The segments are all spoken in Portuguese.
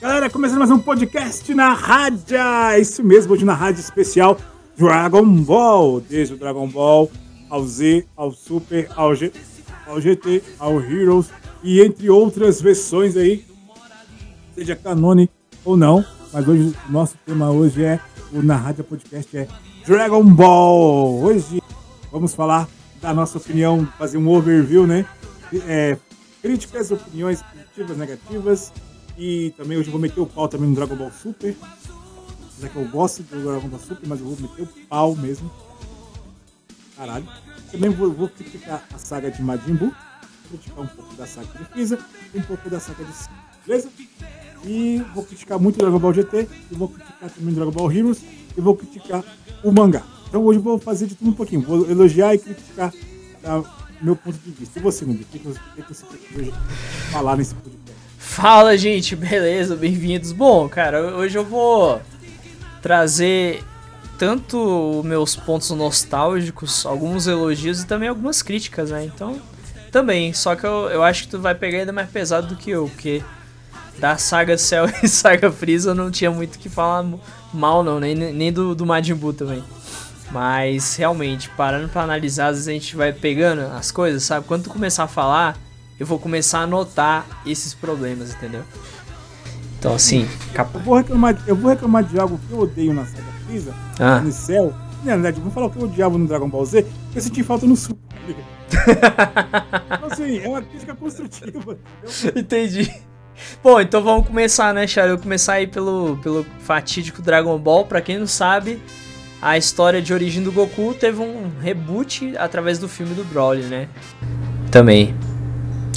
Galera, começando mais um podcast na rádio. Isso mesmo, hoje na rádio especial Dragon Ball. Desde o Dragon Ball ao Z, ao Super, ao, G, ao GT, ao Heroes e entre outras versões aí, seja canone ou não. Mas hoje o nosso tema hoje é o na rádio podcast é Dragon Ball. Hoje vamos falar da nossa opinião, fazer um overview, né? É, críticas, opiniões positivas, negativas. E também hoje eu vou meter o pau também no Dragon Ball Super. Já que eu gosto do Dragon Ball Super, mas eu vou meter o pau mesmo. Caralho. Também vou, vou criticar a saga de Majin Buu. Vou criticar um pouco da saga de Freeza e um pouco da saga de Beleza? E vou criticar muito o Dragon Ball GT. E vou criticar também o Dragon Ball Heroes. E vou criticar o mangá. Então hoje eu vou fazer de tudo um pouquinho. Vou elogiar e criticar tá, meu ponto de vista. E você, Nubi? O que, que você quer falar nesse podcast? Fala, gente. Beleza? Bem-vindos. Bom, cara, hoje eu vou trazer tanto meus pontos nostálgicos, alguns elogios e também algumas críticas, né? Então, também. Só que eu, eu acho que tu vai pegar ainda mais pesado do que eu, porque da saga Cell e saga Freeza não tinha muito o que falar mal, não, nem, nem do, do Majin Buu também. Mas realmente, parando para analisar, às vezes a gente vai pegando as coisas, sabe? Quando tu começar a falar, eu vou começar a notar esses problemas, entendeu? Então assim, capaz. Eu vou reclamar, eu vou reclamar de algo que eu odeio na saga Freeza, ah. no céu. Na verdade, vou falar o que eu odiava no Dragon Ball Z, porque eu senti falta no Super. então, assim, é uma crítica construtiva. Eu... Entendi. Bom, então vamos começar, né, Charlie? Eu vou começar aí pelo, pelo fatídico Dragon Ball. Pra quem não sabe, a história de origem do Goku teve um reboot através do filme do Broly, né? Também.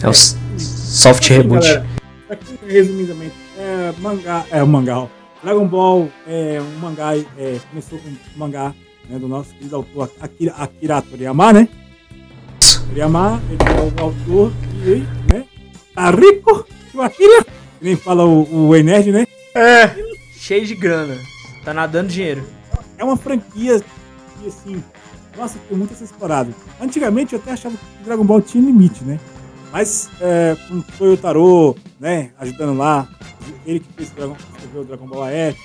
É é. soft assim, reboot. Galera, aqui, resumidamente, é mangá, é o mangá. Dragon Ball é um mangá, é, começou com um mangá né, do nosso querido autor Akira, Akira Toriyama, né? Toriyama, ele é o autor e, né? Tá rico, o Akira, nem fala o, o Enerd, né? É, cheio de grana, tá nadando dinheiro é uma franquia que, assim, nossa, tem muito essa explorado. Antigamente eu até achava que Dragon Ball tinha limite, né? Mas é, com o Toyotaro, né, ajudando lá, ele que fez o Dragon, escreveu o Dragon Ball AF,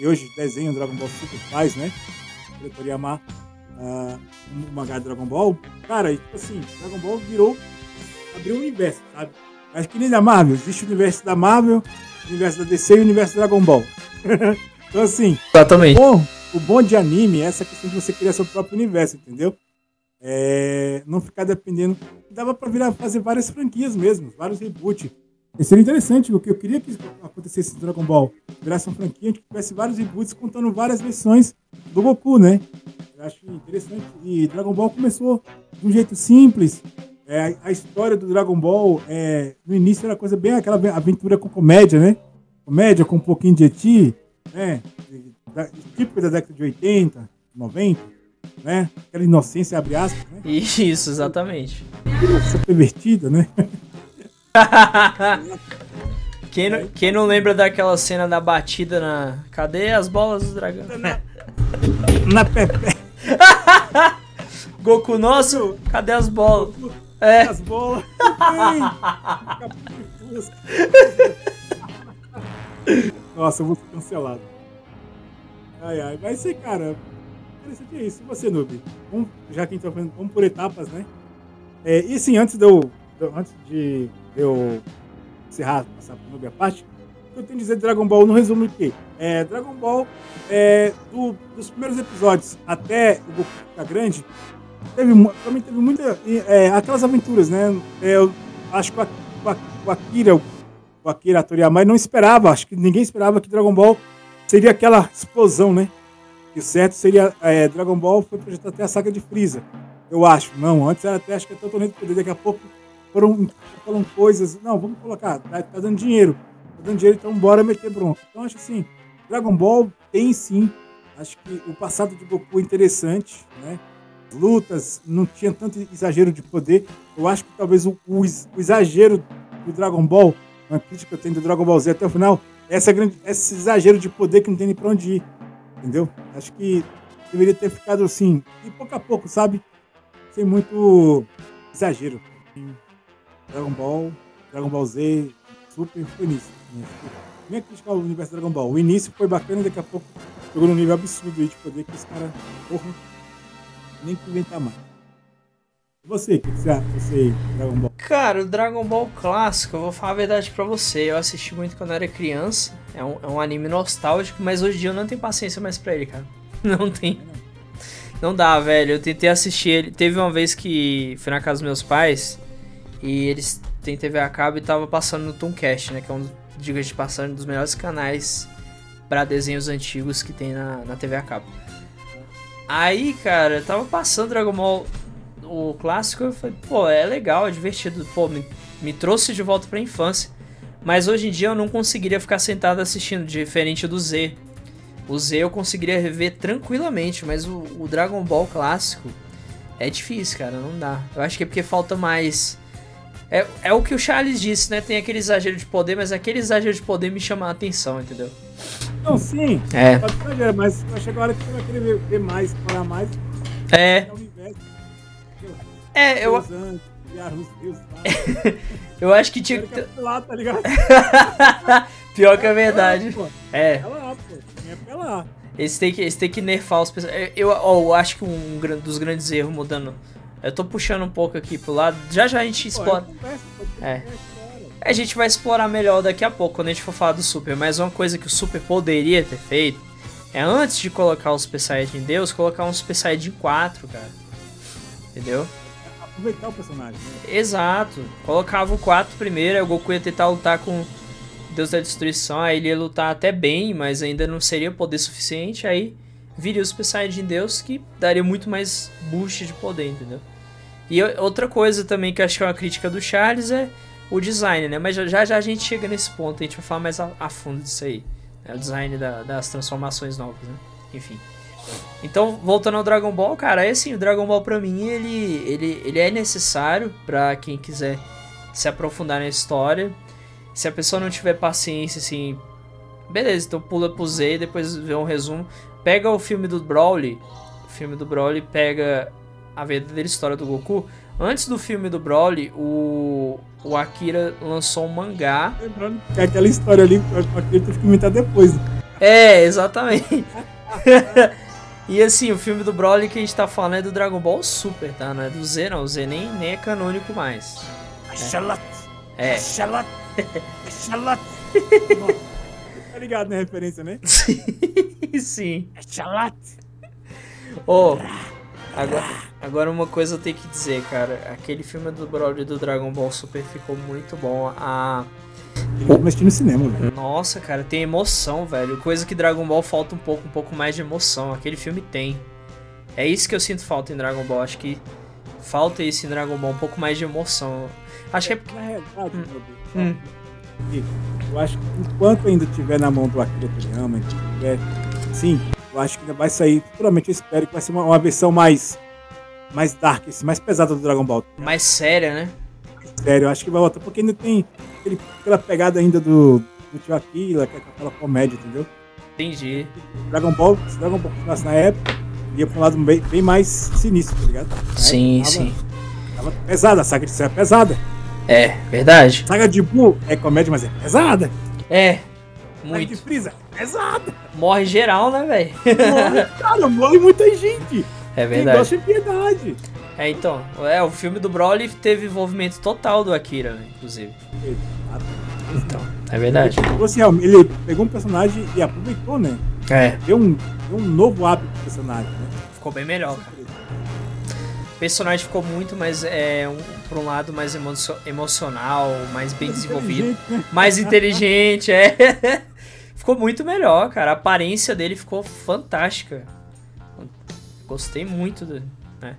e hoje desenha o Dragon Ball Super faz, né? O Toriyama, uh, o mangá de Dragon Ball. Cara, e, tipo assim, Dragon Ball virou, abriu o universo, sabe? Acho que nem da Marvel, existe o universo da Marvel, o universo da DC e o universo do Dragon Ball. então assim, Exatamente. Bom, o bom de anime é essa questão de você criar seu próprio universo, entendeu? É, não ficar dependendo. Dava pra virar, fazer várias franquias mesmo, vários reboots. Isso seria interessante, porque eu queria que acontecesse no Dragon Ball. Virasse uma franquia que tivesse vários reboots contando várias versões do Goku, né? Eu acho interessante. E Dragon Ball começou de um jeito simples. É, a história do Dragon Ball, é, no início era coisa bem aquela aventura com comédia, né? Comédia com um pouquinho de eti, né? da, típico da década de 80, 90, né? Aquela inocência, abre aspas, né? Isso, exatamente. Essa pervertida, né? quem, não, quem não lembra daquela cena da batida na. Cadê as bolas do dragão? Na, na Pepe. Goku nosso, cadê as bolas? Goku, é. As bolas. Nossa, eu vou ser cancelado. Ai, ai. Mas sim, cara, interessante é isso. E você, Noob? Vamos, já que a gente tá falando, vamos por etapas, né? É, e sim, antes de eu, antes de eu encerrar, passar pro Noob a parte, eu tenho que dizer de Dragon Ball, no resumo de quê? É, Dragon Ball, é, do, dos primeiros episódios até o Goku ficar grande, teve, também teve muita, é, aquelas aventuras, né? É, eu acho que o, o, o Akira, o Akira Toriyama não esperava, acho que ninguém esperava que Dragon Ball seria aquela explosão, né? E o certo seria é, Dragon Ball foi projetado até a saga de Freeza. Eu acho. Não, antes era até acho que até o torneio do poder. Daqui a pouco foram falando coisas. Não, vamos colocar, tá, tá, dando dinheiro. Tá dando dinheiro, então bora meter bronca. Então acho assim, Dragon Ball tem sim. Acho que o passado de Goku é interessante, né? Lutas, não tinha tanto exagero de poder. Eu acho que talvez o, o, o exagero do Dragon Ball, uma crítica que eu tenho do Dragon Ball Z até o final, essa grande, esse exagero de poder que não tem nem pra onde ir. Entendeu? Acho que deveria ter ficado assim, e pouco a pouco, sabe? Sem muito exagero. Dragon Ball, Dragon Ball Z, Super foi nisso. minha crítica ao universo Dragon Ball. O início foi bacana, daqui a pouco chegou num nível absurdo aí de poder que os caras, porra, nem que inventar mais. E você, o que você acha você, Dragon Ball? Cara, o Dragon Ball clássico, eu vou falar a verdade pra você. Eu assisti muito quando eu era criança. É um, é um anime nostálgico, mas hoje em dia eu não tenho paciência mais pra ele, cara. Não tem. Não dá, velho. Eu tentei assistir ele. Teve uma vez que fui na casa dos meus pais e eles têm TV a cabo e tava passando no Tooncast, né? Que é um, diga de passagem, dos melhores canais para desenhos antigos que tem na, na TV a cabo. Aí, cara, tava passando Dragon Ball o clássico, eu falei, pô, é legal, é divertido, pô, me, me trouxe de volta pra infância. Mas hoje em dia eu não conseguiria ficar sentado assistindo, diferente do Z. O Z eu conseguiria rever tranquilamente, mas o, o Dragon Ball clássico é difícil, cara, não dá. Eu acho que é porque falta mais. É, é o que o Charles disse, né? Tem aquele exagero de poder, mas aquele exagero de poder me chama a atenção, entendeu? Não, sim. É. Exagero, mas vai chegar a hora que você vai querer ver, mais, explorar mais. É. É. É, eu, Os lá. eu acho que tinha que. que ter- apelar, tá ligado? Pior que é verdade. Pô, É. é lá, pô. Tem que apelar. Eles têm que, eles têm que nerfar os personagens. Eu, ó, eu acho que um dos grandes erros mudando. Eu tô puxando um pouco aqui pro lado. Já já a gente explora. é É. A gente vai explorar melhor daqui a pouco quando a gente for falar do Super. Mas uma coisa que o Super poderia ter feito é antes de colocar o Super Saiyajin Deus, colocar um Super Saiyajin 4, cara. Entendeu? Aproveitar o personagem, né? Exato. Colocava o 4 primeiro, aí o Goku ia tentar lutar com Deus da Destruição, aí ele ia lutar até bem, mas ainda não seria poder suficiente, aí viria o Super Saiyajin Deus que daria muito mais boost de poder, entendeu? E outra coisa também que eu acho que é uma crítica do Charles é o design, né? Mas já, já a gente chega nesse ponto, a gente vai falar mais a, a fundo disso aí. né? O design da- das transformações novas, né? Enfim. Então, voltando ao Dragon Ball, cara, é assim, o Dragon Ball pra mim, ele, ele, ele é necessário pra quem quiser se aprofundar na história. Se a pessoa não tiver paciência, assim, beleza, então pula pro Z e depois vê um resumo. Pega o filme do Broly, o filme do Broly pega a verdadeira história do Goku. Antes do filme do Broly, o, o Akira lançou um mangá. Que aquela história ali, eu acredito que inventar depois. É, exatamente. e assim, o filme do Broly que a gente tá falando é do Dragon Ball Super, tá? Não é do Z, não. O Z nem, nem é canônico mais. Xalot, É. xalot, xalot. Tá ligado na referência, né? Sim, sim. Ô, agora, agora uma coisa eu tenho que dizer, cara. Aquele filme do Broly do Dragon Ball Super ficou muito bom. A. Ele assistir no cinema, velho. Nossa, cara, tem emoção, velho. Coisa que Dragon Ball falta um pouco, um pouco mais de emoção. Aquele filme tem. É isso que eu sinto falta em Dragon Ball. Acho que falta isso em Dragon Ball, um pouco mais de emoção. Acho que é porque. Na realidade, meu Deus, Hum. eu acho que enquanto ainda estiver na mão do Akira Toriyama, tiver, sim, eu acho que ainda vai sair, futuramente eu espero que vai ser uma, uma versão mais mais dark, assim, mais pesada do Dragon Ball. mais séria, né? Sério, eu acho que vai voltar, porque ainda tem aquele, aquela pegada ainda do, do tio que é aquela comédia, entendeu? Entendi. Dragon Ball, se Dragon Ball continuasse na época, ia pra um lado bem, bem mais sinistro, tá ligado? Na Sim, época tava- sim. Tava pesada, a saga de Cell é pesada. É, verdade. Saga de Buu é comédia, mas é pesada. É. Saga de Muito. Freeza pesada. Morre geral, né, velho? Morre, cara, morre muita gente. É verdade. gosta de piedade. É, então. É, o filme do Broly teve envolvimento total do Akira, né, inclusive. Então, é verdade. Tipo assim, ele pegou um personagem e aproveitou, né? É. Deu um, deu um novo hábito pro personagem, né? Ficou bem melhor, cara. O personagem ficou muito mais, é, um, por um lado, mais emo emocional, mais bem desenvolvido. Né? Mais inteligente, é. ficou muito melhor, cara. A aparência dele ficou fantástica. Gostei muito do. né?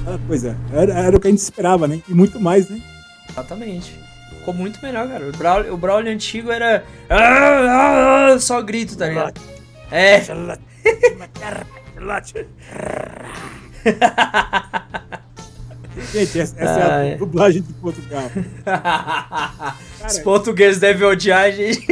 Aquela coisa, era, era o que a gente esperava, né? E muito mais, né? Exatamente. Ficou muito melhor, cara. O Brawl, o Brawl antigo era. "Ah, ah, ah", Só grito, tá ligado? É. Gente, essa, essa Ah, é é. a dublagem de Portugal. Os portugueses devem odiar a gente.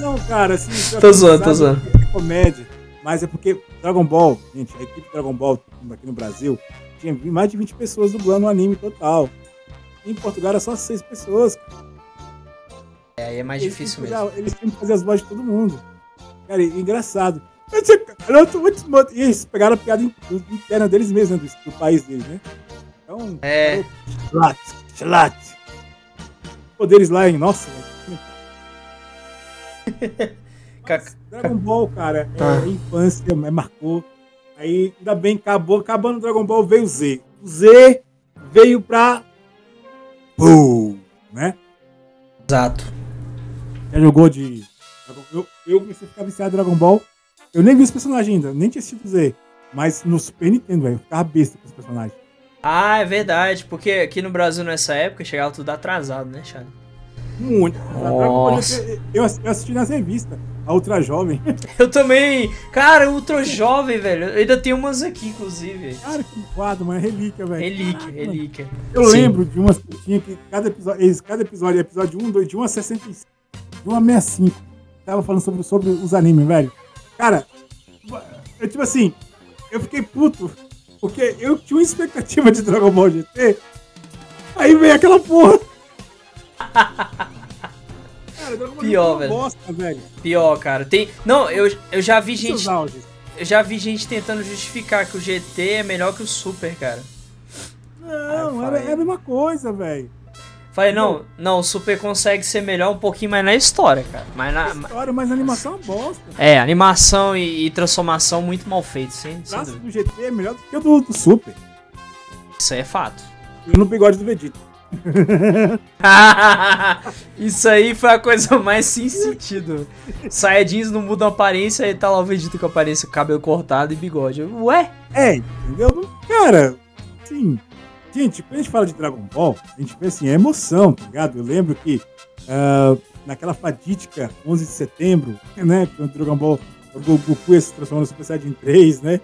Não, cara, assim. Tô zoando, tô sabe zoando. É comédia. Mas é porque Dragon Ball, gente, a equipe Dragon Ball aqui no Brasil tinha mais de 20 pessoas dublando o anime total. Em Portugal era só 6 pessoas. cara. aí é mais Eles difícil mesmo. fazer- Eles tinham que fazer as vozes de todo mundo. Cara, e- engraçado. E eles pegaram a piada interna deles mesmos, né, do, do país deles, né? Então. É. Chat, chat. Poderes lá em. Nossa, velho. Dragon Ball, cara, é, Ah. infância, é, marcou. Aí, ainda bem, acabou. Acabando o Dragon Ball, veio o Z. O Z veio pra. Boom, né? Exato. Já jogou de. Eu, eu comecei a ficar viciado em Dragon Ball. Eu nem vi os personagens ainda, nem tinha assistido o Z. Mas no Super Nintendo, velho, eu ficava besta com os personagens. Ah, é verdade, porque aqui no Brasil nessa época chegava tudo atrasado, né, Charlie? Muito. Nossa. GT, eu, eu assisti nas revistas. A Ultra Jovem. Eu também. Cara, Ultra Jovem, velho. Eu ainda tenho umas aqui, inclusive. Cara, que quadro, mano. É relíquia, velho. Relíquia, Caraca, relíquia. Eu Sim. lembro de umas que tinha que cada episódio, cada episódio, episódio 1, 2, de 1 a 65, de 1 a 65, tava falando sobre, sobre os animes, velho. Cara, eu tipo assim, eu fiquei puto, porque eu tinha uma expectativa de Dragon Ball GT, aí veio aquela porra. Cara, Dragon Ball Pior, velho. bosta, velho. Pior, cara. Tem. Não, eu, eu já vi gente. Eu já vi gente tentando justificar que o GT é melhor que o Super, cara. Não, é, vai. é a mesma coisa, velho. Falei, não, não, o Super consegue ser melhor um pouquinho mais na história, cara. Mas na. História, mas a animação é uma bosta. É, animação e, e transformação muito mal feitos, sem, O traço do GT é melhor do que o do, do Super. Isso aí é fato. E no bigode do Vegeta. Isso aí foi a coisa mais sem sentido. Saiyajins não mudam a aparência e tá lá o Vegeta com a aparência, cabelo cortado e bigode. Ué? É, entendeu? Cara, assim. Gente, quando a gente fala de Dragon Ball, a gente vê assim, é emoção, tá ligado? Eu lembro que ah, naquela fadídica 11 de setembro, né? Quando o Dragon Ball, o Go- Goku ia se transformar no Super Saiyajin 3, né?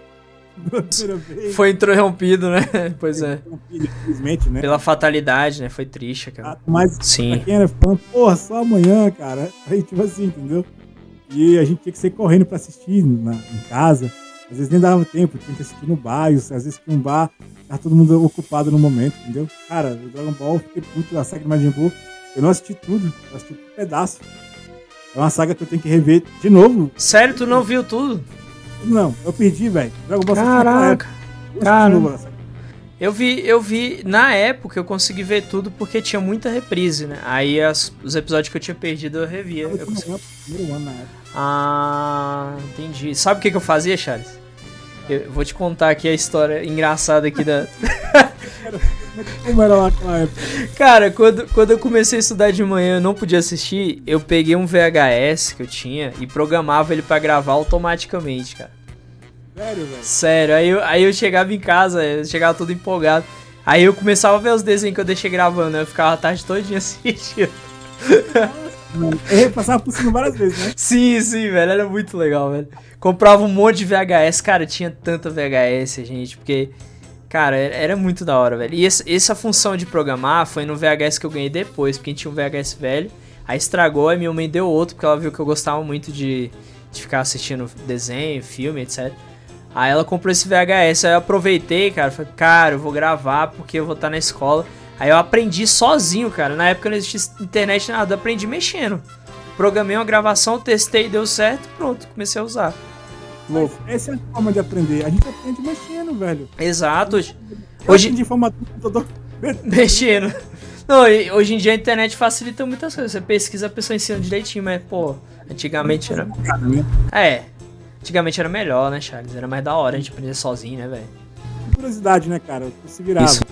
Pela primeira vez. Foi interrompido, né? Pois é. Infelizmente, né? Pela fatalidade, né? Foi triste, cara. Ah, Mas pra Sim. quem era fã, porra, só amanhã, cara. Aí, tipo assim, entendeu? E a gente tinha que sair correndo pra assistir na- em casa. Às vezes nem dava tempo, tinha que assistir no bar. e Às vezes tinha um bar, tava todo mundo ocupado no momento, entendeu? Cara, o Dragon Ball, eu fiquei puto da saga de Majin Buu. Eu não assisti tudo, eu assisti um pedaço. É uma saga que eu tenho que rever de novo. Sério, tu não viu tudo? Não, eu perdi, velho. Dragon Ball Caraca. época. Eu vi, eu vi, na época eu consegui ver tudo porque tinha muita reprise, né? Aí as- os episódios que eu tinha perdido eu revia. Eu Eu consegui-. Ah, entendi. Sabe o que, que eu fazia, Charles? Eu vou te contar aqui a história engraçada aqui da. Como era lá naquela época? Cara, quando, quando eu comecei a estudar de manhã eu não podia assistir, eu peguei um VHS que eu tinha e programava ele pra gravar automaticamente, cara. Sério, velho. Sério, aí eu, aí eu chegava em casa, eu chegava todo empolgado. Aí eu começava a ver os desenhos que eu deixei gravando, eu ficava a tarde todinha assistindo. Eu passava por cima várias vezes, né? Sim, sim, velho, era muito legal, velho. Comprava um monte de VHS, cara, tinha tanta VHS, gente, porque, cara, era, muito da hora, velho. E essa, essa função de programar foi no VHS que eu ganhei depois, porque tinha um VHS velho, aí estragou, aí minha mãe deu outro, porque ela viu que eu gostava muito de, de ficar assistindo desenho, filme, etc. Aí ela comprou esse VHS, aí eu aproveitei, cara, falei, cara, eu vou gravar porque eu vou estar na escola. Aí eu aprendi sozinho, cara. Na época não existia internet nada, eu aprendi mexendo. Programei uma gravação, testei, deu certo, pronto, comecei a usar. Louco. Essa é a forma de aprender. A gente aprende mexendo, velho. Exato, hoje, Hoje- aprendi formato do computador. mexendo. Não, hoje em dia a internet facilita muitas coisas. Você pesquisa, a pessoa ensina direitinho, mas, pô, antigamente era. Né? É, antigamente era melhor, né, Charles? Era mais da hora a gente aprender sozinho, né, velho? Curiosidade, né, cara? Se virava. Isso.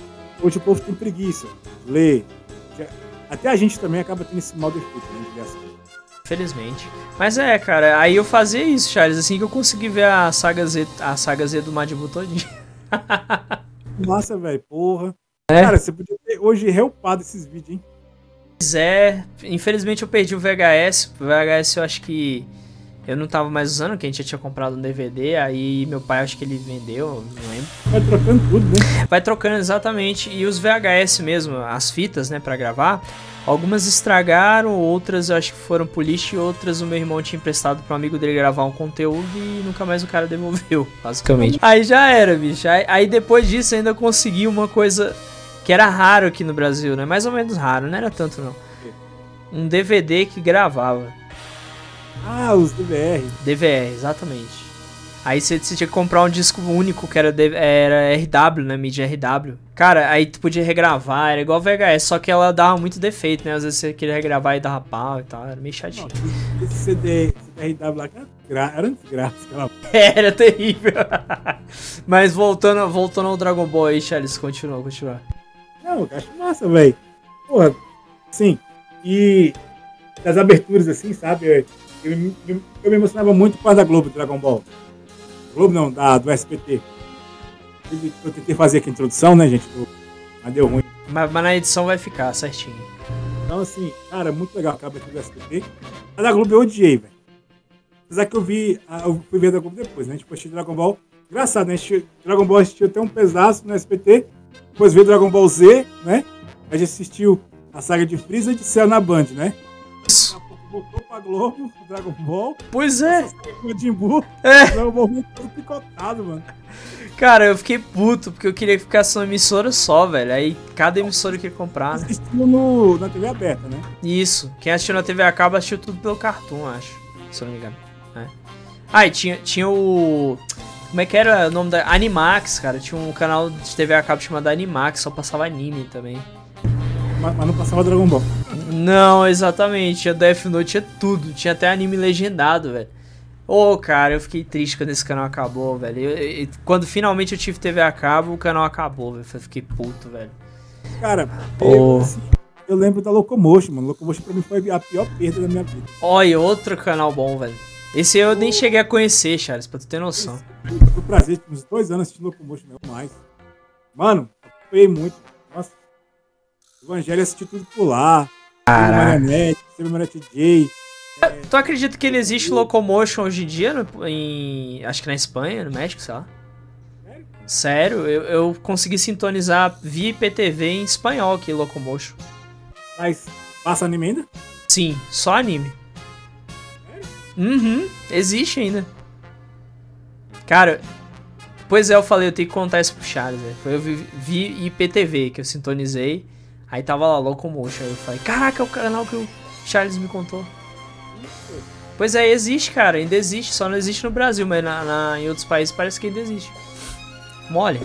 Hoje o povo tem preguiça. Ler. Até a gente também acaba tendo esse mal defeito, né? Felizmente. Mas é, cara, aí eu fazia isso, Charles, assim que eu consegui ver a saga Z, a saga Z do Majin Buu todinho. Massa, velho. Porra. É. Cara, você podia ter hoje reupado esses vídeos, hein? Pois é, infelizmente eu perdi o VHS. O VHS eu acho que eu não tava mais usando, que a gente já tinha comprado um DVD, aí meu pai acho que ele vendeu, não lembro. Vai trocando tudo, né? Vai trocando exatamente, e os VHS mesmo, as fitas, né, pra gravar, algumas estragaram, outras eu acho que foram pro lixo e outras o meu irmão tinha emprestado pro amigo dele gravar um conteúdo e nunca mais o cara devolveu, basicamente. Aí já era, bicho. Aí, aí depois disso ainda consegui uma coisa que era raro aqui no Brasil, né? Mais ou menos raro, não era tanto não. um DVD que gravava. Ah, os DVR. DVR, exatamente. Aí você, você tinha que comprar um disco único que era, era RW, né? Mídia RW. Cara, aí tu podia regravar, era igual VHS, só que ela dava muito defeito, né? Às vezes você queria regravar e dava pau e tal, era meio chatinho. Não, esse CD, RW lá, era, era desgraça. Aquela... Era terrível. Mas voltando, voltando ao Dragon Ball aí, Charles, continua, continua. Não, eu acho massa, velho. Porra, sim. E das aberturas, assim, sabe? Eu, eu, me- eu, me emocionava muito com a da Globo, Dragon Ball. Globo não, da, do SPT. Eu, eu tentei fazer aqui a introdução, né, gente? Mas deu ruim. Mas, mas na edição vai ficar certinho. Então, assim, cara, muito legal aquela abertura do SPT. A da Globo eu odiei, velho. Apesar que eu vi, a- eu fui ver a da Globo depois, né? Tipo, achei Dragon Ball. Engraçado, né? Dragon Ball assistiu até um pedaço no SPT. Depois veio Dragon Ball Z, né? A gente assistiu a saga de Freeza e de Cell na Band, né? Isso. Voltou pra Globo, Dragon Ball. Pois é. o Jimbu. É. Dragon Ball veio todo picotado, mano. Cara, eu fiquei puto porque eu queria que ficasse uma emissora só, velho. Aí cada emissora eu queria comprar, né? Assistiu no, na TV aberta, né? Isso. Quem assistiu na TV a cabo assistiu tudo pelo Cartoon, acho. Se eu não me engano. É. Ah, e tinha, tinha o. Como é que era o nome da. Animax, cara. Tinha um canal de TV a cabo chamado Animax, só passava anime também. Mas, mas não passava Dragon Ball. Não, exatamente. Tinha Death Note, tinha tudo. Tinha até anime legendado, velho. Ô, cara, eu fiquei triste quando esse canal acabou, velho. Eu- eu- quando finalmente eu tive TV a cabo, o canal acabou, velho. Eu fiquei puto, velho. Cara, Pô. eu, assim, eu lembro da Locomotion, mano. Locomotion pra mim foi a pior perda da minha vida. Olha, outro canal bom, velho. Esse eu nem cheguei a conhecer, Charles, pra tu ter noção. Eu tive o prazer de uns dois anos assistindo Locomotion, não mais. Mano, apoiei muito. Evangelho eu assisti tudo por lá. Teve Marionete, teve Marionete J. Tu acredita que ele existe Locomotion hoje em dia? no- em, acho que na Espanha, no México, sei lá. Sério? Sério, eu, eu consegui sintonizar via IPTV em espanhol aqui, Locomotion. Mas passa anime ainda? Sim, só anime. Uhum, existe ainda. Cara, pois é, eu falei, eu tenho que contar isso pro Charles, velho. Foi eu vi, vi IPTV que eu sintonizei. Aí tava lá Locomotion. Aí eu falei, caraca, é o canal que o Charles me contou. Pois é, existe, cara, ainda existe, só não existe no Brasil, mas na, na- em outros países parece que ainda existe. Mole.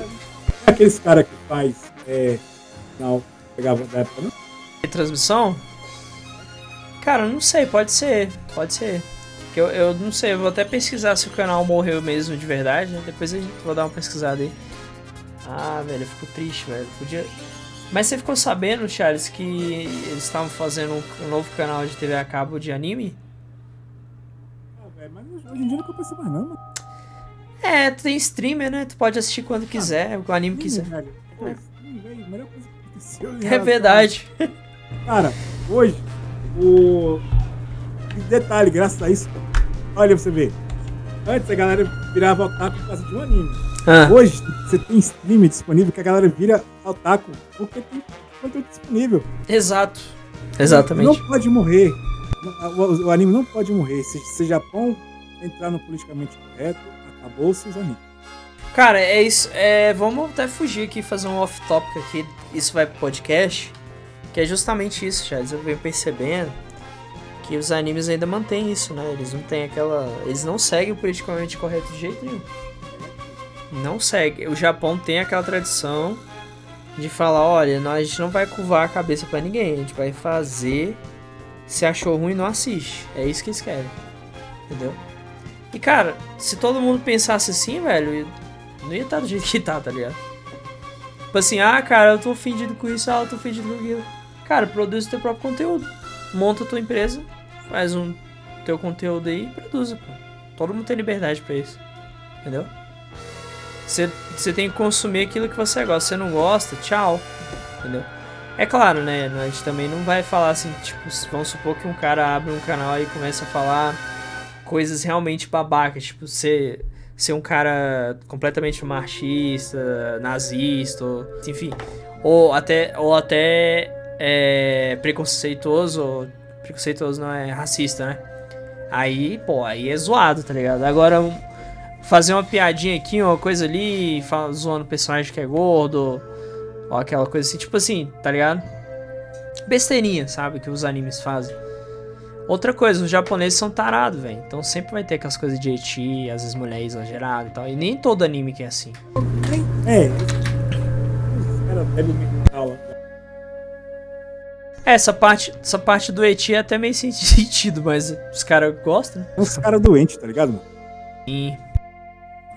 É aqueles caras que faz. É. Não, pegava da época, não? Transmissão? Cara, eu não sei, pode ser, pode ser. Que Eu, eu não sei, eu vou até pesquisar se o canal morreu mesmo de verdade, né? depois a gente vou dar uma pesquisada aí. Ah, velho, eu fico triste, velho. Podia. Mas você ficou sabendo, Charles, que eles estavam fazendo um, novo canal de TV a cabo de anime? Ah, velho, mas hoje em dia não compensa mais, não, mano. É, tu tem streamer, né? Tu pode assistir quando quiser, o anime quiser. Velho, pô, sim, velho, a melhor coisa que aconteceu em É relação a- verdade. Cara, hoje, o. Detalhe, graças a isso, olha pra você ver. Antes a galera virava otaku por causa de um anime. Ah, Hoje, você tem stream disponível que a galera vira otaku porque tem conteúdo disponível. exato. Exatamente. Não pode morrer. O, o anime não pode morrer. Se, se Japão entrar no politicamente correto, acabou-se os animes. Cara, é isso. É, vamos até fugir aqui, fazer um off-topic aqui. Isso vai pro podcast. Que é justamente isso, Charles. Eu venho percebendo que os animes ainda mantêm isso, né? Eles não têm aquela. Eles não seguem o politicamente correto de jeito nenhum. Não segue. O Japão tem aquela tradição de falar: olha, a gente não vai curvar a cabeça pra ninguém. A gente vai fazer. Se achou ruim, não assiste. É isso que eles querem. Entendeu? E cara, se todo mundo pensasse assim, velho, não ia estar do jeito que tá, tá ligado? Tipo assim, ah, cara, eu tô ofendido com isso, ah, eu tô ofendido com aquilo. Cara, produz o teu próprio conteúdo. Monta a tua empresa, faz um teu conteúdo aí e produza, pô. Todo mundo tem liberdade pra isso. Entendeu? Você você tem que consumir aquilo que você gosta. Se você não gosta, tchau. Entendeu? É claro, né? A gente também não vai falar assim, tipo, vamos supor que um cara abre um canal e começa a falar coisas realmente babacas, tipo, ser, ser um cara completamente machista, nazista, ou, enfim, ou até, ou até é, preconceituoso, preconceituoso não é racista, né? Aí, pô, aí é zoado, tá ligado? Agora, fazer uma piadinha aqui, uma coisa ali, zoando o personagem que é gordo, ou aquela coisa assim, tipo assim, tá ligado? besteirinha, sabe? Que os animes fazem. Outra coisa, os japoneses são tarados, velho. Então sempre vai ter aquelas coisas de eti, às vezes mulher exagerada e tal. E nem todo anime que é assim. É. Os caras devem me aula. É, essa parte, essa parte do eti é até meio sem sentido, mas os caras gostam, né? Os caras doentes, tá ligado, mano? Sim.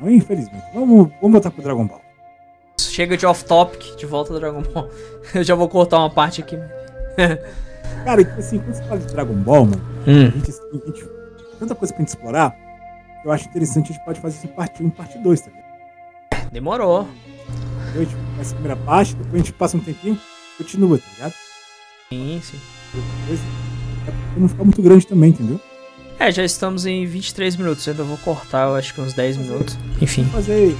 Não, Infelizmente. Vamos, vamos voltar pro Dragon Ball. Chega de off-topic, de volta ao Dragon Ball. Eu já vou cortar uma parte aqui. Cara, tipo assim, quando você fala de Dragon Ball, mano, a Hum. gente, assim, a gente- tanta coisa pra gente explorar, eu acho interessante a gente pode fazer isso em parte 1 e parte 2, tá ligado? Demorou. Então, a gente começa a primeira parte, depois a gente passa um tempinho, continua, tá ligado? Sim, sim. Depois, é pra não ficar muito grande também, entendeu? É, já estamos em 23 minutos. Eu ainda vou cortar, eu acho que uns 10 minutos. Enfim. Vamos fazer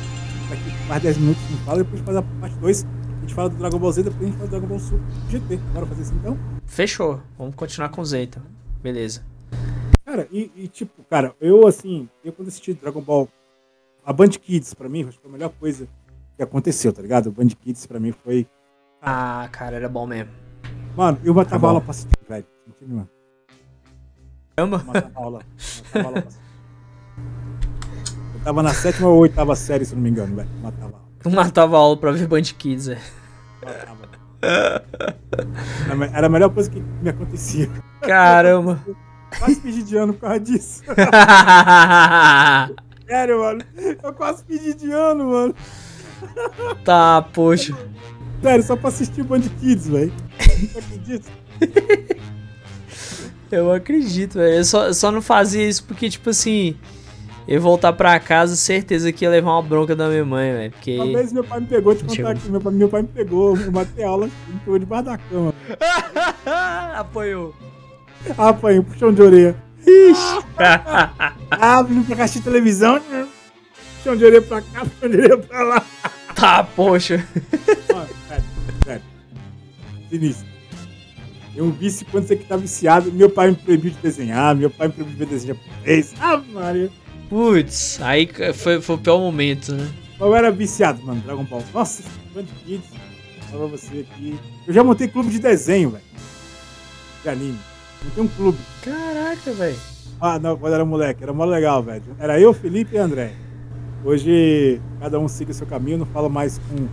daqui mais 10 minutos a gente fala, depois faz a parte 2, a gente fala do Dragon Ball Z, depois a gente fala do Dragon Ball Super GT. Bora fazer assim então? Fechou. Vamos continuar com o Z então. Beleza. Cara, e, e, tipo, cara, eu assim, eu quando assisti Dragon Ball, a Band Kids pra mim, acho que foi a melhor coisa que aconteceu, tá ligado? O Band Kids pra mim foi. Ah, cara, era bom mesmo. Mano, eu matava aula pra assistir, velho. Mano? Caramba. Eu tava na sétima ou oitava série, se não me engano, velho. Matava aula. Tu matava aula pra ver Band Kids, é. Matava. Era a melhor coisa que me acontecia. Caramba. Quase pedi de ano por causa disso. Sério, mano. Eu quase pedi de ano, mano. tá, poxa. Sério, só pra assistir o Band Kids, velho. Você acredita? Eu acredito, velho. Eu só, só não fazia isso porque, tipo assim, eu voltar pra casa, certeza que ia levar uma bronca da minha mãe, velho. Porque. Uma vez meu pai me pegou, te contar aqui, meu pai, meu pai me pegou, eu matei aula, me pegou debaixo da cama. Apoiou. Ah, um puxão de orelha. Ah, vindo pra caixa de televisão, né? puxão de orelha pra cá, puxão de orelha pra lá. tá, poxa. Mano, sério, sério. Sinistro. Eu um vício quando você que tá viciado, meu pai me proibiu de desenhar, meu pai me proibiu de ver desenho japonês. Ah, Maria. Putz, aí foi, foi o pior momento, né? Eu era viciado, mano, Dragon Ball. Nossa, Band Kids. Fala você aqui. Eu já montei clube de desenho, velho. De anime. Montei um clube. Caraca, velho. Ah, não, quando era moleque, era mó legal, velho. Era eu, Felipe e André. Hoje, cada um siga o seu caminho, não falo mais com.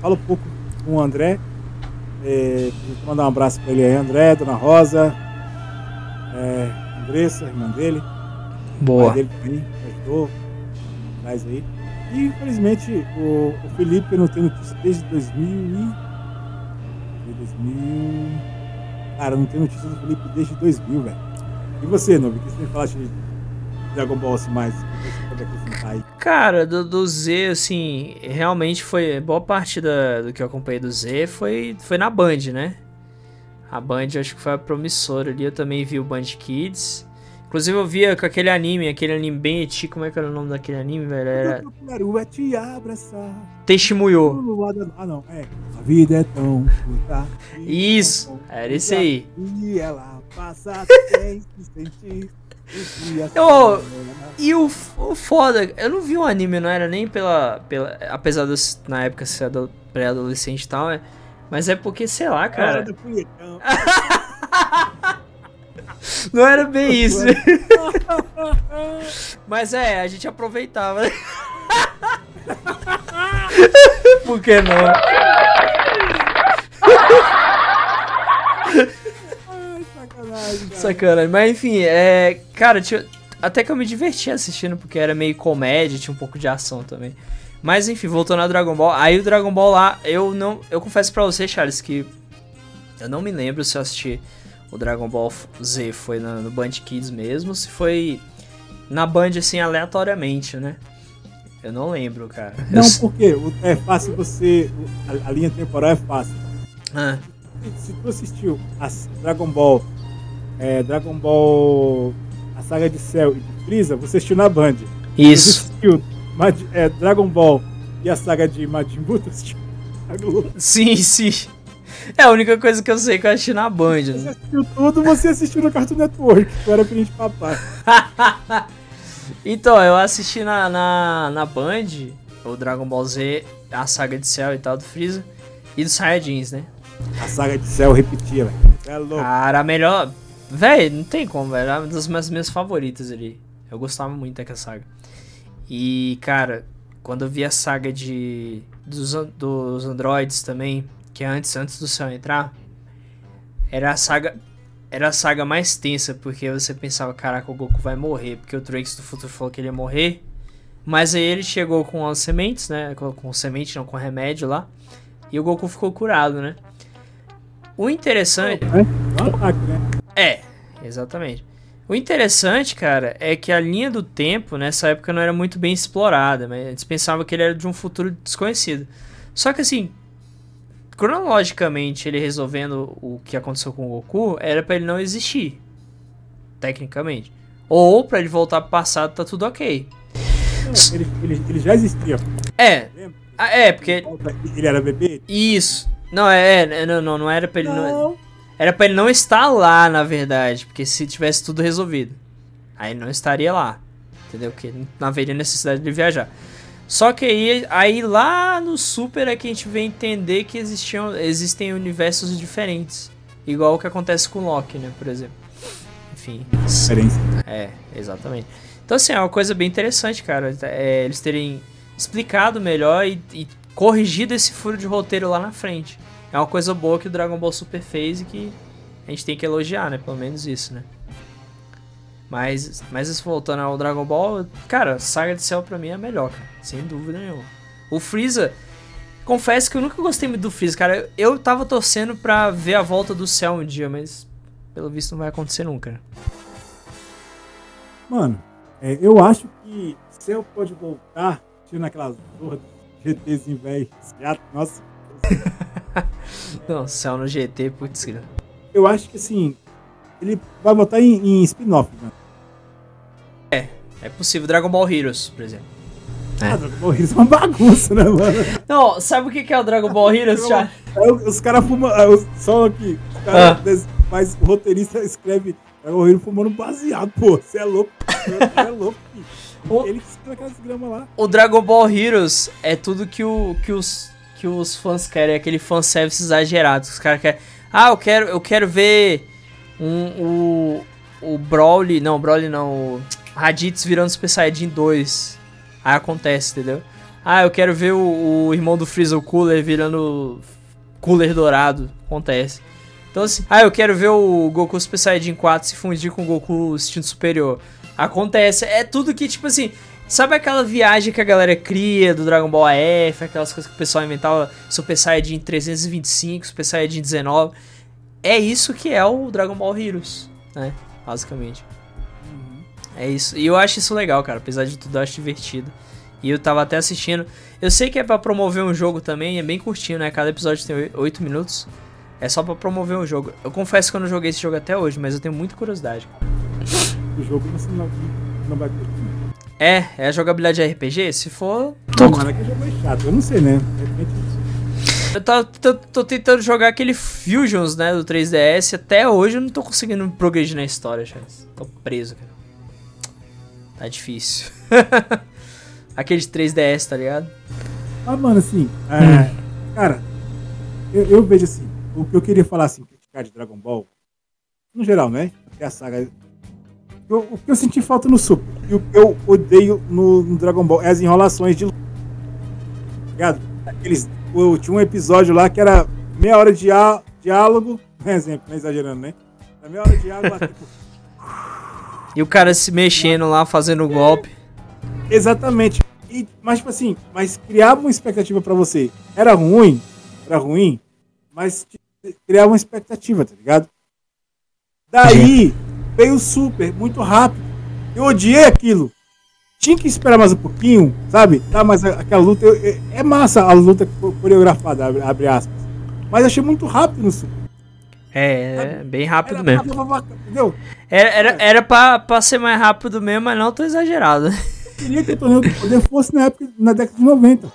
Falo pouco com o André. Mandar um abraço pra ele aí, André, Dona Rosa, é, Andressa, irmã dele. Boa. dele também, ajudou. Traz aí. E infelizmente o, o Felipe eu não tenho notícia desde 2000 e. de 2000. Cara, eu não tenho notícia do Felipe desde 2000, velho. E você, Novi, o que você me falaste de Dragon Ball assim mais? Que você pode acrescentar aí? Cara, do, do Z, assim, realmente foi. Boa parte da, do que eu acompanhei do Z foi, foi na Band, né? A Band eu acho que foi a promissora ali. Eu também vi o Band Kids. Inclusive eu via com aquele anime, aquele anime bem eti, como é que era o nome daquele anime, velho? Era Eu é te abraçar. Teixemuyo. no lado- Ah, não, é. A vida é tão curta. Isso, era esse aí. E ela passa sem se sentir. Eu-. E o, o foda, eu não vi um anime, não era nem pela. pela apesar de na época ser ado- pré-adolescente e tal, é, mas é porque, sei lá, cara. do punhetão. Não era bem isso. Mas é, a gente aproveitava. Por que não? Ai, sacanagem, cara. Sacanagem. Mas enfim, é. Cara, tinha- até que eu me diverti assistindo, porque era meio comédia, tinha um pouco de ação também. Mas enfim, voltando a Dragon Ball. Aí o Dragon Ball lá, eu não. Eu confesso pra você, Charles, que. Eu não me lembro se eu assisti o Dragon Ball Z foi na- no Band Kids mesmo, se foi na Band assim aleatoriamente, né? Eu não lembro, cara. Eu Não, s- porque é fácil você. A, a linha temporal é fácil. Ah, Se, se tu assistiu a Dragon Ball. É, Dragon Ball. A saga de Cell e de Freeza, você assistiu na Band. Você isso. assistiu é, Dragon Ball e a saga de Majin Buu, tu assistiu na Globo. Sim, sim. É a única coisa que eu sei que eu assisti na Band, Você assistiu tudo, você assistiu no Cartoon Network, que era filho de papai. Então, eu assisti na, na, na Band o Dragon Ball Z, a saga de Cell e tal do Freeza e dos Saiyajins, né? A saga de Cell repetia, velho. É louco. Cara, melhor. Véi, não tem como, velho. É uma das minhas, minhas favoritas ali. Eu gostava muito daquela saga. E, cara, quando eu vi a saga de. dos, dos androids também, que é antes, antes do céu entrar, era a saga. Era a saga mais tensa, porque você pensava, caraca, o Goku vai morrer, porque o Trunks do futuro falou que ele ia morrer. Mas aí ele chegou com as sementes, né? Com, com semente, não, com remédio lá. E o Goku ficou curado, né? O interessante. É, um ataque, né? É, exatamente. O interessante, cara, é que a linha do tempo nessa época não era muito bem explorada, mas eles pensavam que ele era de um futuro desconhecido. Só que assim, cronologicamente, ele resolvendo o que aconteceu com o Goku, era para ele não existir, tecnicamente. Ou para ele voltar pro passado, tá tudo ok. Não, ele, ele, ele já existia. É, ah, é, porque. Ele era bebê? Isso. Não, é, é, não, não, não era pra ele. Não, Não. Era pra ele não estar lá, na verdade. Porque se tivesse tudo resolvido, aí ele não estaria lá. Entendeu? Porque não haveria necessidade de viajar. Só que aí, aí lá no Super é que a gente vem entender que existiam, existem universos diferentes. Igual o que acontece com o Loki, né, por exemplo. Enfim. Diferença. É, exatamente. Então, assim, é uma coisa bem interessante, cara. É, eles terem explicado melhor e, e corrigido esse furo de roteiro lá na frente. É uma coisa boa que o Dragon Ball Super fez e que a gente tem que elogiar, né? Pelo menos isso, né? Mas, mas isso voltando ao Dragon Ball, cara, Saga de Cell pra mim é a melhor, cara. Sem dúvida nenhuma. O Freeza, confesso que eu nunca gostei muito do Freeza, cara. Eu, eu tava torcendo pra ver a volta do Cell um dia, mas pelo visto não vai acontecer nunca. né? Mano, é, eu acho que Cell pode voltar, tiro naquelas zorras do GTzinho velho. Nossa. Não, Cell no GT, putz, cara. Eu acho que assim, ele vai voltar em, em spin-off, mano. É possível. Dragon Ball Heroes, por exemplo. É. Ah, Dragon Ball Heroes é uma bagunça, né, mano? Não, sabe o que é o Dragon Ball Heroes, já? Aí os caras fumam. ah, os- Só aqui. Os Ah. cara des- Mas o roteirista escreve Dragon Ball Heroes fumando baseado, pô. Você é louco. Você é louco, filho. O- Ele que escreve aquelas gramas lá. O Dragon Ball Heroes é tudo que, o, que, os, que os fãs querem, é aquele fanservice exagerado. Os caras querem. Ah, eu quero, eu quero ver um, o, o Broly. Não, Broly não. O Raditz virando Super Saiyajin 2. Aí acontece, entendeu? Ah, eu quero ver o, o irmão do Freeza, o Cooler, virando Cooler dourado. Acontece. Então assim, ah, eu quero ver o Goku Super Saiyajin 4 se fundir com o Goku Instinto Superior. Acontece. É tudo que, tipo assim, Sabe aquela viagem que a galera cria do Dragon Ball AF, aquelas coisas que o pessoal inventava, Super Saiyajin 325, Super Saiyajin 19? É isso que é o Dragon Ball Heroes, né? Basicamente. É isso. E eu acho isso legal, cara. Apesar de tudo, eu acho divertido. E eu tava até assistindo. Eu sei que é pra promover um jogo também, é bem curtinho, né? Cada episódio tem 8 minutos. É só pra promover um jogo. Eu confesso que eu não joguei esse jogo até hoje, mas eu tenho muita curiosidade. O jogo não, não vai. É, é a jogabilidade RPG? Se for, Não, mano, aquele jogo é chato. Eu não sei, né? De repente, Eu tô, tô, tô tentando jogar aquele Fusions, né, do 3DS. Até hoje eu não tô conseguindo progredir na história, Charles. Tô preso, cara. Tá difícil. aquele de 3DS, tá ligado? Mas, mano, assim, é, cara, eu, eu vejo assim, o que eu queria falar assim, criticar de Dragon Ball, no geral, né? Que é a saga. Eu- o que eu senti falta no Super e o que eu odeio no, no Dragon Ball é as enrolações de luta. Tá ligado? Aqueles, eu, tinha um episódio lá que era meia hora de diá- diálogo, por exemplo, não exagerando, né? Era meia hora de diálogo lá, tipo, E o cara se mexendo lá, fazendo o golpe. Exatamente. E, mas, tipo assim, mas criava uma expectativa pra você. Era ruim, era ruim, mas te- criava uma expectativa, tá ligado? Daí veio Super, muito rápido. Eu odiei aquilo. Tinha que esperar mais um pouquinho, sabe? Tá, mas aquela luta. eu- eu- é massa a luta co- coreografada, abre, abre aspas. Mas achei muito rápido no Super. É, é bem rápido Era- mesmo. Entendeu? Era, era, era pra, pra ser mais rápido mesmo, mas não tô exagerado. Eu queria que o torneio do poder fosse na época, na década de 90.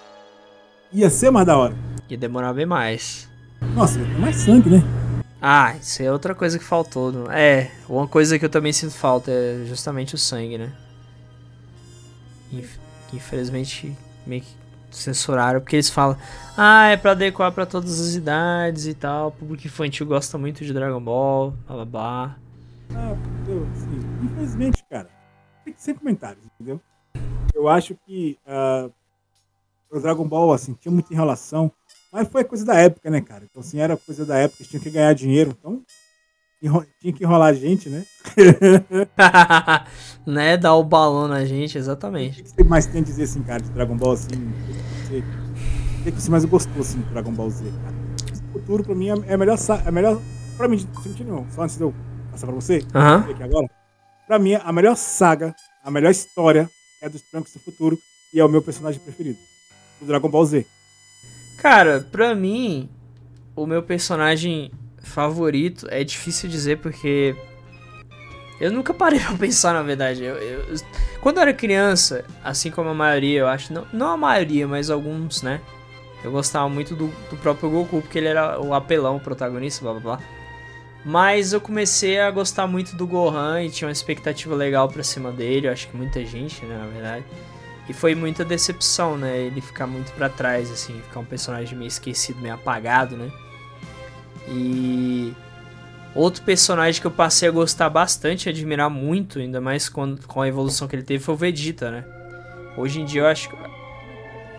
Ia ser mais da hora. Ia demorar bem mais. Nossa, ia ter mais sangue, né? Ah, isso é outra coisa que faltou. não- É, uma coisa que eu também sinto falta é justamente o sangue, né? Infelizmente meio que censuraram, porque eles falam, ah, é pra adequar pra todas as idades e tal, o público infantil gosta muito de Dragon Ball, blá. Ah, entendeu? Assim, infelizmente, cara, ser comentários, entendeu? Eu acho que uh, o Dragon Ball, assim, tinha muita enrolação, mas foi coisa da época, né, cara? Então, assim, era coisa da época, tinha que ganhar dinheiro, então tinha que enrolar a gente, né? né? Dar o balão na gente, exatamente. O que você mais tem a dizer, assim, cara, de Dragon Ball, assim? O que você mais gostou, assim, de Dragon Ball Z, cara? O futuro, pra mim, é a melhor... É a melhor pra mim, não, só antes de eu passar pra você, uhum. aqui agora. Pra mim, a melhor saga, a melhor história é dos Trunks do futuro e é o meu personagem preferido, do Dragon Ball Z. Cara, pra mim, o meu personagem favorito é difícil dizer porque eu nunca parei pra pensar, na verdade. Eu, eu, quando eu era criança, assim como a maioria, eu acho, não, não a maioria, mas alguns, né? Eu gostava muito do, do próprio Goku, porque ele era o apelão, o protagonista, blá blá blá. Mas eu comecei a gostar muito do Gohan e tinha uma expectativa legal pra cima dele, eu acho que muita gente, né, na verdade. E foi muita decepção, né? Ele ficar muito para trás, assim, ficar um personagem meio esquecido, meio apagado, né? E outro personagem que eu passei a gostar bastante, admirar muito, ainda mais com, com a evolução que ele teve, foi o Vegeta, né? Hoje em dia eu acho que.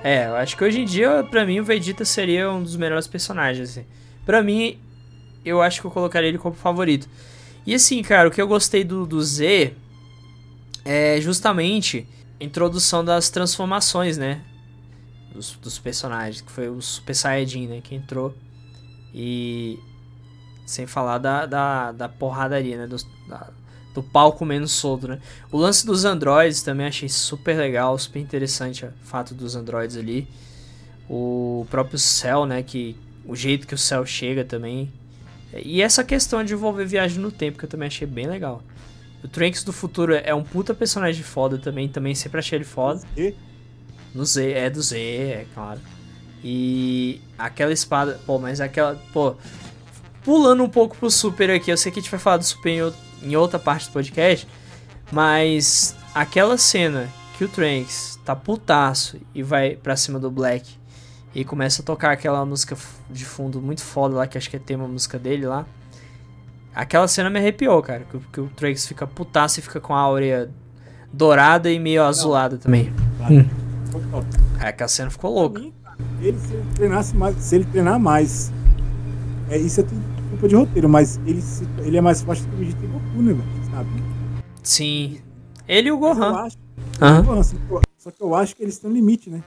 É, eu acho que hoje em dia, pra mim, o Vegeta seria um dos melhores personagens, assim. Pra mim, eu acho que eu colocaria ele como favorito. E assim, cara, o que eu gostei do, do Z é justamente introdução das transformações, né? Dos, dos, personagens, que foi o Super Saiyajin, né? Que entrou. E. Sem falar da, da, da porradaria, né? Do, da, do palco menos solto, né? O lance dos androids também achei super legal, super interessante o fato dos androids ali. O próprio céu, né? Que o jeito que o céu chega também. E essa questão de envolver viagem no tempo, que eu também achei bem legal. O Trunks do futuro é um puta personagem foda também, também sempre achei ele foda. E? No Z, é do Z, é claro. E aquela espada, pô, mas aquela, pô, pulando um pouco pro Super aqui, eu sei que a gente vai falar do Super em, outra parte do podcast, mas aquela cena que o Trunks tá putaço e vai pra cima do Black e começa a tocar aquela música de fundo muito foda lá, que acho que é tema música dele lá. Aquela cena me arrepiou, cara. Que, que o Trunks fica putaço e fica com a áurea dourada e meio azulada também. Hum. É, aquela cena ficou louca. Ele, se ele treinasse mais, se ele treinar mais, é, isso é tudo culpa de roteiro, mas ele, se, ele é mais forte que o Vegeta e Goku, né, velho? Sabe? Sim. Ele e o Gohan. Acho, uhum. Gohan só que eu acho que eles têm um limite, né?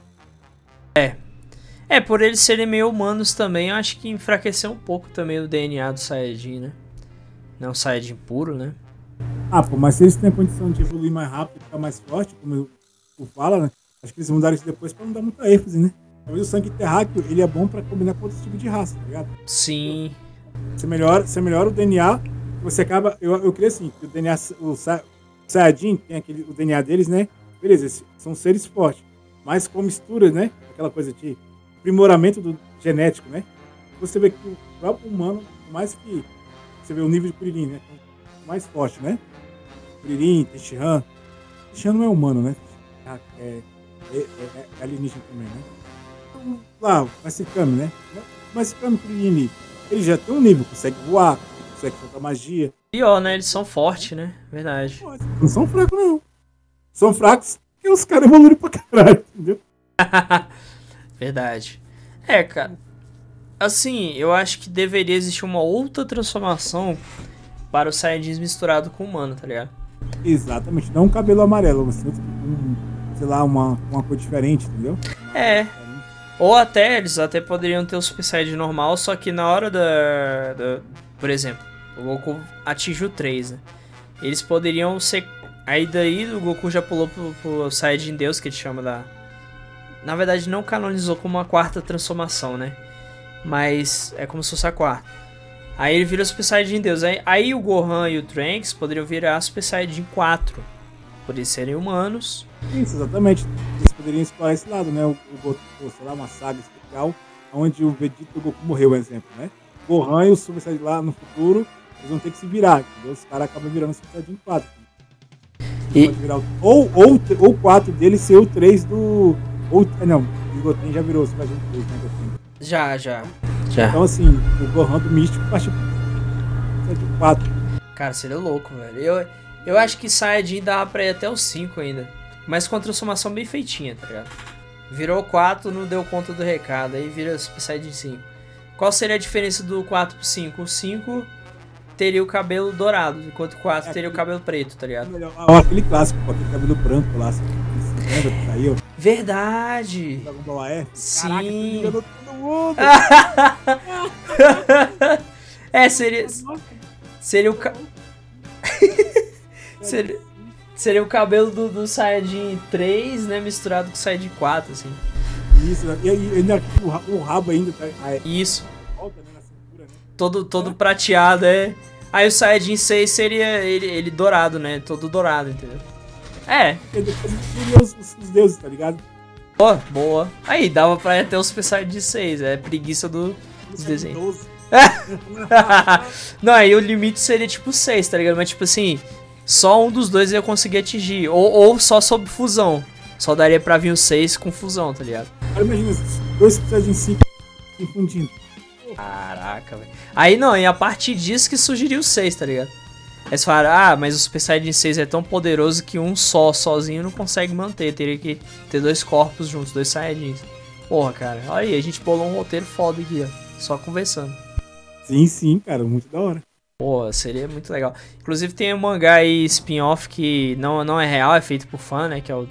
É. É, por eles serem meio humanos também, eu acho que enfraqueceu um pouco também o DNA do Saiyajin, né? Não Saiyajin puro, né? Ah, pô, mas se eles têm a condição de evoluir mais rápido, ficar mais forte, como o fala, né? Acho que eles mudaram isso depois pra não dar muita ênfase, né? Talvez o sangue terráqueo, ele é bom pra combinar com outros tipos de raça, tá ligado? Sim. Você melhora, você melhora o DNA, você acaba... Eu, eu creio assim, que o DNA... O, o Saiyajin tem aquele, o DNA deles, né? Beleza, são seres fortes. Mas com mistura, né? Aquela coisa de aprimoramento do genético, né? Você vê que o próprio humano, mais que você vê o nível de Kuririn, né? Mais forte, né? Kuririn, Tenshinhan. Tenshinhan não é humano, né? É, é, é, é alienígena também, né? Então, lá, Massikami, né? Massikami Kuririn, ele já tem um nível, consegue voar, consegue soltar magia. Pior, né? Eles são fortes, né? Verdade. Não são fracos, não. São fracos porque os caras evoluíram pra caralho, entendeu? Verdade. É, cara. Assim, eu acho que deveria existir uma outra transformação para o Saiyajins misturado com o humano, tá ligado? Exatamente, não um cabelo amarelo, mas um, sei lá, uma, uma cor diferente, entendeu? É. Ou até, eles até poderiam ter o Super Saiyajin normal, só que na hora da, da. Por exemplo, o Goku atinge o 3, né? Eles poderiam ser. Aí daí o Goku já pulou pro, pro Saiyajin Deus, que ele chama da. Na verdade, não canonizou como uma quarta transformação, né? Mas é como se fosse a quarta. Aí ele vira Super Saiyajin Deus. Aí, aí o Gohan e o Trunks poderiam virar Super Saiyajin 4, por eles serem humanos. Isso, exatamente. Eles poderiam explorar esse lado, né? O, o Goku, sei lá, uma saga especial, onde o Vegeta e o Goku morreu, um exemplo, né? O Gohan e o Super Saiyajin lá no futuro, eles vão ter que se virar, entendeu? Os caras acabam virando Super Saiyajin 4. E... Virar, ou, ou, ou 4 dele ser o 3 do... Ou, não, o Goten já virou Super Saiyajin 3, né, Goten? Já, já. Já. Então, assim, o Gohan do Místico pro Saiyajin 4. Cara, seria louco, velho. Eu, eu acho que Saiyajin dá pra ir até os 5 ainda. Mas com a transformação bem feitinha, tá ligado? Virou 4, não deu conta do recado, aí vira Super Saiyajin 5. Qual seria a diferença do 4 pro 5? O 5 teria o cabelo dourado, enquanto o 4 É, teria o cabelo preto, tá ligado? Melhor- Ah, aquele clássico, pô, aquele cabelo branco lá, assim, que lembra que saiu? Verdade! Sim. Caraca, mundo! É, seria, seria o ca... seria, seria o cabelo do, do Saiyajin 3, né, misturado com o Saiyajin 4, assim. Isso, e, e ainda o, ra- o rabo ainda tá aí, Isso. volta né, na cintura, né? todo, todo prateado, é. Aí o Saiyajin 6 seria ele, ele dourado, né? Todo dourado, entendeu? É, E seria os, os, os deuses, tá ligado? Boa, boa. Aí, dava pra ir até o Super Saiyajin 6, é preguiça do, dos Os desenhos. 12. Não, aí o limite seria tipo 6, tá ligado? Mas tipo assim, só um dos dois ia conseguir atingir. Ou, ou só sob fusão. Só daria pra vir o 6 com fusão, tá ligado? Agora imagina, dois Saiyajin 5 se fundindo. Caraca, velho. Aí não, e a partir disso que surgiria o 6, tá ligado? Aí você fala, ah, mas o Super Saiyajin 6 é tão poderoso que um só, sozinho, não consegue manter. Teria que ter dois corpos juntos, dois Saiyajins. Porra, cara, olha aí, a gente bolou um roteiro foda aqui, ó. Só conversando. Sim, sim, cara, muito da hora. Pô, seria muito legal. Inclusive tem um mangá aí, spin-off, que não, não é real, é feito por fã, né? Que é o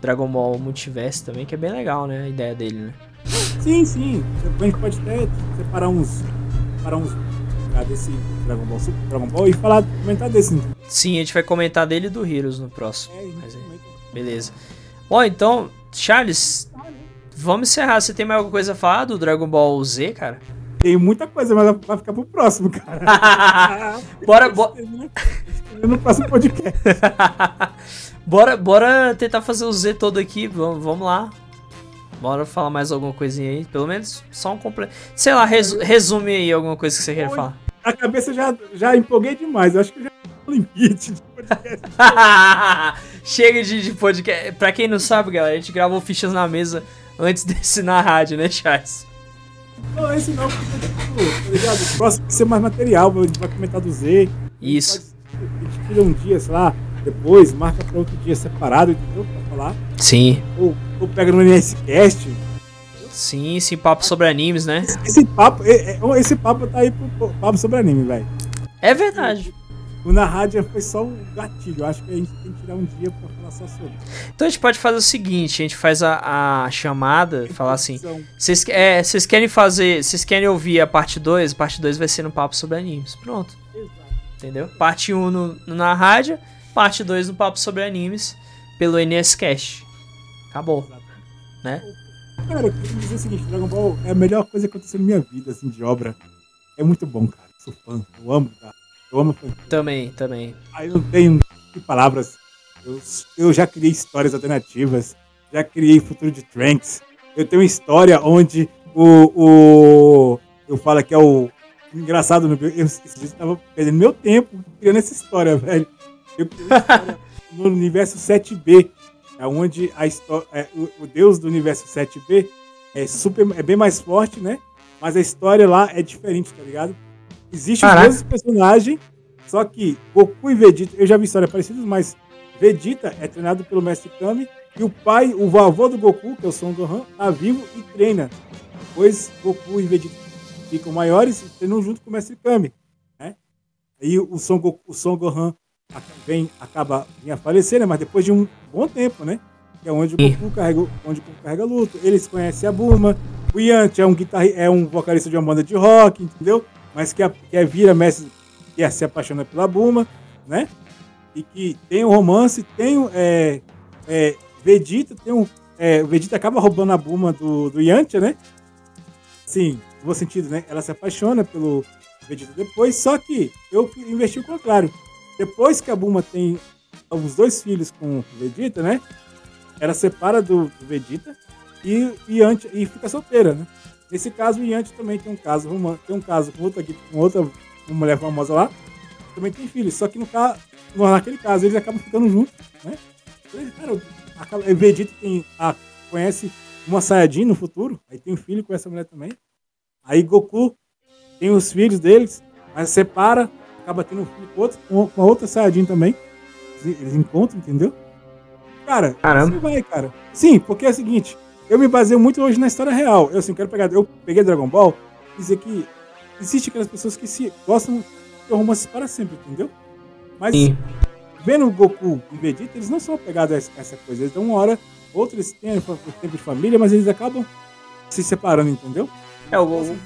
Dragon Ball Multiverse também, que é bem legal, né? A ideia dele, né? Sim, sim. A gente pode até separar uns. Separar uns. Ah, desse Dragon Ball, Super Dragon Ball e falar, comentar desse. Sim, a gente vai comentar dele e do Heroes no próximo. É, Mas é. Beleza. Bom, então, Charles, vamos encerrar. Você tem mais alguma coisa a falar do Dragon Ball Z, cara? Tem muita coisa, mas vai ficar pro próximo, cara. bora, bo- No próximo podcast. bora, bora tentar fazer o Z todo aqui. Vamos, vamos lá. Bora falar mais alguma coisinha aí. Pelo menos só um completo. Sei lá, resu- resume aí alguma coisa que você quer falar. A cabeça já, já empolguei demais. Eu acho que já tô no limite de podcast. Chega de, de podcast. Pra quem não sabe, galera, a gente gravou fichas na mesa antes desse na rádio, né, Charles? Não, esse não, porque, tipo, tá ligado? O próximo vai ser mais material. A gente vai comentar do Z. Isso. A gente tira um dia, sei lá, depois, marca pra outro dia separado, entendeu? Pra falar. Sim. Ou, ou pega no NSCast. Sim, sim, papo sobre animes, né? Esse papo, é- é- esse papo tá aí pro papo sobre anime, velho. É verdade. O na rádio foi só um gatilho. Acho que a gente tem que tirar um dia pra falar só sobre. Então a gente pode fazer o seguinte, a gente faz a, a chamada, falar assim, vocês é, querem fazer, vocês querem ouvir a parte 2? A parte 2 vai ser no papo sobre animes. Pronto, Exato. entendeu? Parte 1 no, no- na rádio, parte 2 no papo sobre animes pelo NSCast. Acabou, exato. né? Cara, eu queria dizer o seguinte, Dragon Ball é a melhor coisa que aconteceu na minha vida, assim, de obra. É muito bom, cara. Sou fã. Eu amo, cara. Eu amo fã. Também, também. Aí não tenho palavras. Eu, eu já criei histórias alternativas. Já criei futuro de Trunks. Eu tenho uma história onde o. o eu falo que é o. Engraçado, eu, dia eu tava perdendo meu tempo criando essa história, velho. Eu criei uma história no universo 7B, é onde a história, é, o, o deus do universo 7B é, super, é bem mais forte, né? Mas a história lá é diferente, tá ligado? Existe Caraca. mesmos personagens, só que Goku e Vegeta, eu já vi histórias parecidas, mas Vegeta é treinado pelo Mestre Kami e o pai, o vovô do Goku, que é o Son Gohan, tá vivo e treina. Pois Goku e Vegeta ficam maiores e treinam junto com o Mestre Kami, né? Aí o Son, Goku, o Son Gohan vem, acaba vem a falecer, né? Mas depois de um bom tempo, né? Que é onde o. Goku carrega, onde o Goku carrega luto. Eles conhecem a Bulma. O Yanti é um guitarri, é um vocalista de uma banda de rock, entendeu? Mas que, a, que é vira mestre que é, se apaixona pela Bulma, né? E que tem um romance, tem um, é, é, Vegeta, tem um. É, o Vegeta acaba roubando a Bulma do, do Yantia, né? Sim, no bom sentido, né? Ela se apaixona pelo Vegeta depois, só que eu investi o contrário. Depois que a Bulma tem os dois filhos com o Vegeta, né? Ela separa do, do Vegeta e, e, Yantia, e fica solteira, né? Nesse caso, o Yanti também tem um caso tem um caso com outra, com outra uma mulher famosa lá, também tem filhos. Só que no ca- no, naquele caso, eles acabam ficando juntos, né? Eles, Cara, acaba- o Vegeta tem, a, conhece uma Saiyajin no futuro, aí tem um filho com essa mulher também. Aí Goku tem os filhos deles, mas separa, acaba tendo um filho com, outro, com uma outra Saiyajin também. Eles, eles encontram, entendeu? Cara, Caramba. assim vai, cara. Sim, porque é o seguinte, eu me baseio muito hoje na história real. Eu assim, quero pegar, eu peguei Dragon Ball e dizer que existe aquelas pessoas que se gostam de romances para sempre, entendeu? Mas Sim. vendo o Goku e Vegeta, eles não são apegados a essa- a essa coisa. Eles dão uma hora, outra eles têm o tempo de família, mas eles acabam se separando, entendeu? É, o,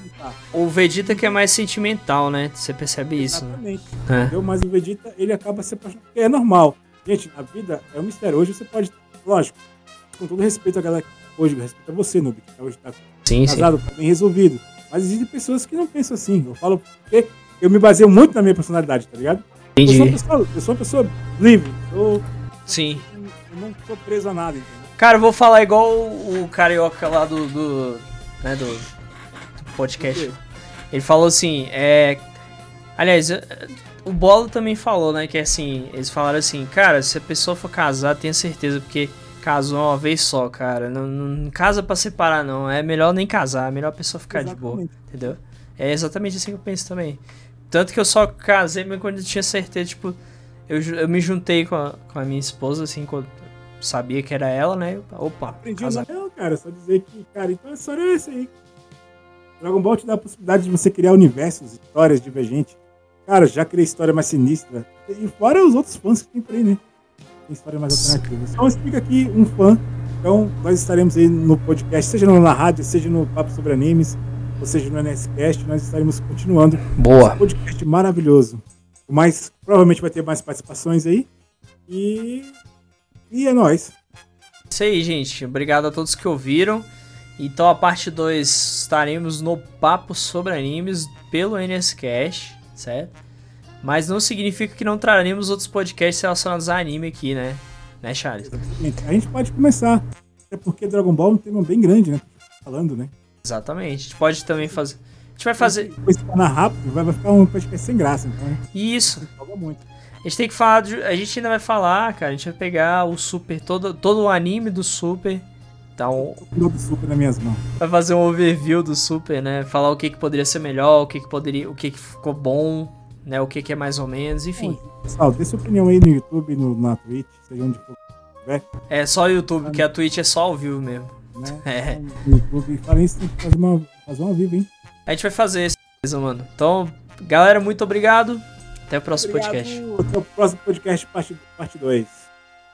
o, Vegeta que é mais sentimental, né? Você percebe isso, né? Exatamente. É. Mas o Vegeta, ele acaba se apaixonando. Porque é normal. Gente, a vida é um mistério. Hoje você pode, lógico, com todo respeito à galera hoje respeita você, Noob, que hoje tá Sim, sim. casado, tá bem resolvido. Mas existem pessoas que não pensam assim. Eu falo porque eu me baseio muito na minha personalidade, tá ligado? Eu sou uma Entendi. pessoa, eu sou uma pessoa livre. Eu, Sim. eu não sou preso a nada, entendeu? Cara, eu vou falar igual o, o carioca lá do. do né, do podcast. Ele falou assim, é. Aliás, é, o Bola também falou, né? Que é assim, eles falaram assim, cara, se a pessoa for casar, tenha certeza, porque casou uma vez só, cara. Não, não casa pra separar, não. É melhor nem casar, é melhor a pessoa ficar de boa. Exatamente. Entendeu? É exatamente assim que eu penso também. Tanto que eu só casei mesmo quando eu tinha certeza, tipo, eu, eu me juntei com a, com a minha esposa, assim, quando sabia que era ela, né? Opa, Aprendi casar. não, cara. Só dizer que, cara, então a história é essa aí. Dragon Ball te dá a possibilidade de você criar universos, histórias divergentes. Cara, já criei história mais sinistra. E fora os outros fãs que tem por aí, né? Tem história mais alternativa. Então explica aqui um fã. Então nós estaremos aí no podcast, seja na rádio, seja no Papo sobre Animes, ou seja no NSCast, nós estaremos continuando Boa. podcast maravilhoso. Mas provavelmente vai ter mais participações aí. E. E é nóis. Isso aí, gente. Obrigado a todos que ouviram. Então, a parte 2 estaremos no Papo sobre Animes pelo NSCast, certo? Mas não significa que não traremos outros podcasts relacionados a anime aqui, né? Né, Charles? Gente, a gente pode começar. Até porque Dragon Ball é um tema bem grande, né? Falando, né? Exatamente. A gente pode também fazer. A gente vai fazer. Depois se tornar rápido, vai vai ficar um podcast sem graça. Então, né? Isso. Joga muito. A gente tem que falar. de- A gente ainda vai falar, cara. A gente vai pegar o Super. Todo, todo o anime do Super. Então, O piloto super nas minhas mãos. vai fazer um overview do Super, né? Falar o que, que poderia ser melhor, o que, que poderia. O que, que ficou bom, né? O que, que é mais ou menos, enfim. Pessoal, dê sua opinião aí no YouTube, no, na Twitch, seja onde for, É só o YouTube, porque a Twitch é só ao vivo mesmo. né? É. No YouTube. Falem isso, tem que fazer uma, fazer uma vivo, hein? A gente vai fazer isso, mano. Então, galera, muito obrigado. Até o próximo Obrigado. podcast. Até o próximo podcast, parte 2. Parte dois.